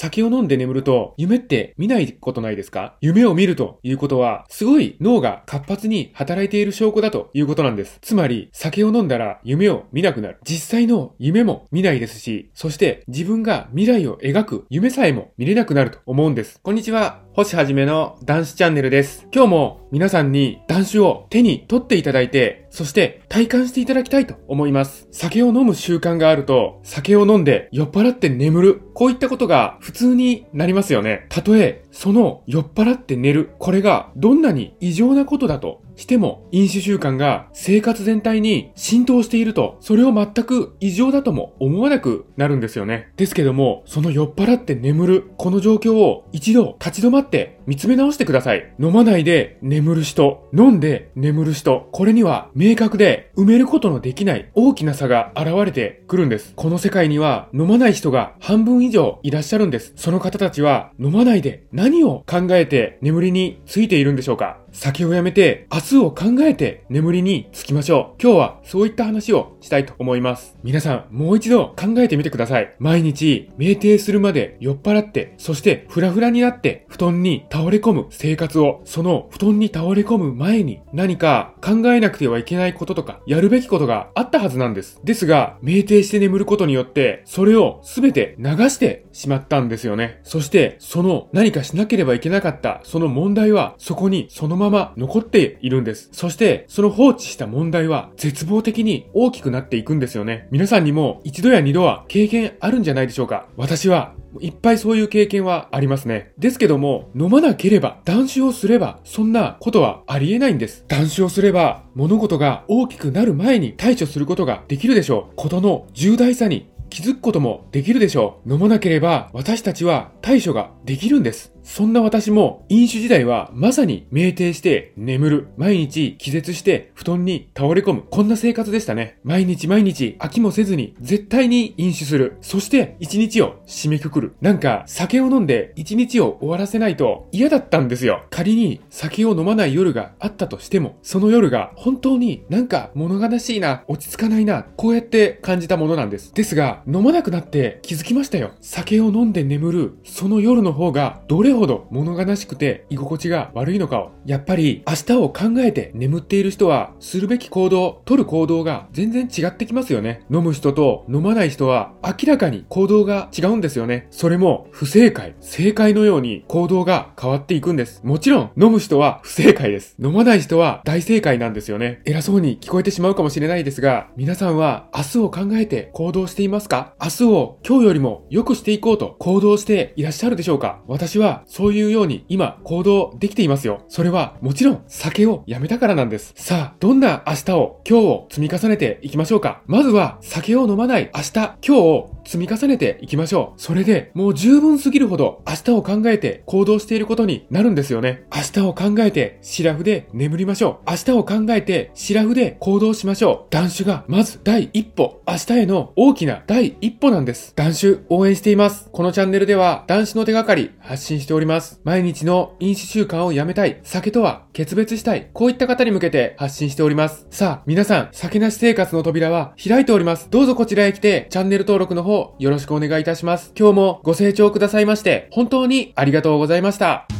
酒を飲んで眠ると、夢って見ないことないですか？夢を見るということは、すごい脳が活発に働いている証拠だということなんです。つまり、酒を飲んだら夢を見なくなる。実際の夢も見ないですし、そして自分が未来を描く夢さえも見れなくなると思うんです。こんにちは。星はじめの男子チャンネルです。今日も皆さんに男子を手に取っていただいて、そして体感していただきたいと思います。酒を飲む習慣があると、酒を飲んで酔っ払って眠る。こういったことが普通になりますよね。たとえ、その酔っ払って寝る。これがどんなに異常なことだとしても、飲酒習慣が生活全体に浸透していると、それを全く異常だとも思わなくなるんですよね。ですけども、その酔っ払って眠る、この状況を一度立ち止まって見つめ直してください。飲まないで眠る人、飲んで眠る人、これには明確で埋めることのできない大きな差が現れてくるんです。この世界には飲まない人が半分以上いらっしゃるんです。その方たちは飲まないで何を考えて眠りについているんでしょうか酒をやめて明日を考えて眠りにつきましょう。今日はそういった話をしたいと思います。皆さん、もう一度考えてみてください。毎日、酩酊するまで酔っ払って、そしてフラフラになって布団に倒倒れ込む生活を、その布団に倒れ込む前に何か考えなくてはいけないこととか、やるべきことがあったはずなんです。ですが、酩酊して眠ることによって、それを全て流してしまったんですよね。そして、その何かしなければいけなかった、その問題は、そこにそのまま残っているんです。そして、その放置した問題は絶望的に大きくなっていくんですよね。皆さんにも一度や二度は経験あるんじゃないでしょうか。私はいっぱいそういう経験はありますね。ですけども、飲まなければ、断酒をすれば、そんなことはありえないんです。断酒をすれば、物事が大きくなる前に対処することができるでしょう。ことの重大さに気づくこともできるでしょう。飲まなければ私たちは対処ができるんです。そんな私も飲酒時代はまさに酩酊して眠る。毎日気絶して布団に倒れ込む。こんな生活でしたね。毎日毎日飽きもせずに絶対に飲酒する。そして一日を締めくくる。なんか酒を飲んで一日を終わらせないと嫌だったんですよ。仮に酒を飲まない夜があったとしても、その夜が本当になんか物悲しいな、落ち着かないな、こうやって感じたものなんです。ですが、飲まなくなって気づきましたよ。酒を飲んで眠る、その夜の方がどれほど物悲しくて居心地が悪いのかを。やっぱり明日を考えて眠っている人はするべき行動、取る行動が全然違ってきますよね。飲む人と飲まない人は明らかに行動が違うんですよね。それも不正解、正解のように行動が変わっていくんです。もちろん飲む人は不正解です。飲まない人は大正解なんですよね。偉そうに聞こえてしまうかもしれないですが、皆さんは明日を考えて行動していますか？明日を今日よりも良くしていこうと行動していらっしゃるでしょうか？私はそういうように今行動できていますよ。それはもちろん酒をやめたからなんです。さあ、どんな明日を今日を積み重ねていきましょうか？まずは酒を飲まない明日、今日を積み重ねていきましょう。それでもう十分すぎるほど明日を考えて行動していることになるんですよね。明日を考えてシラフで眠りましょう。明日を考えてシラフで行動しましょう。断酒がまず第一歩、明日への大きな第一歩なんです。断酒応援しています。このチャンネルでは断酒の手がかり発信しております。毎日の飲酒習慣をやめたい、酒とは決別したい、こういった方に向けて発信しております。さあ、皆さん、酒なし生活の扉は開いております。どうぞこちらへ来て、チャンネル登録の方、よろしくお願いいたします。今日もご清聴くださいまして、本当にありがとうございました。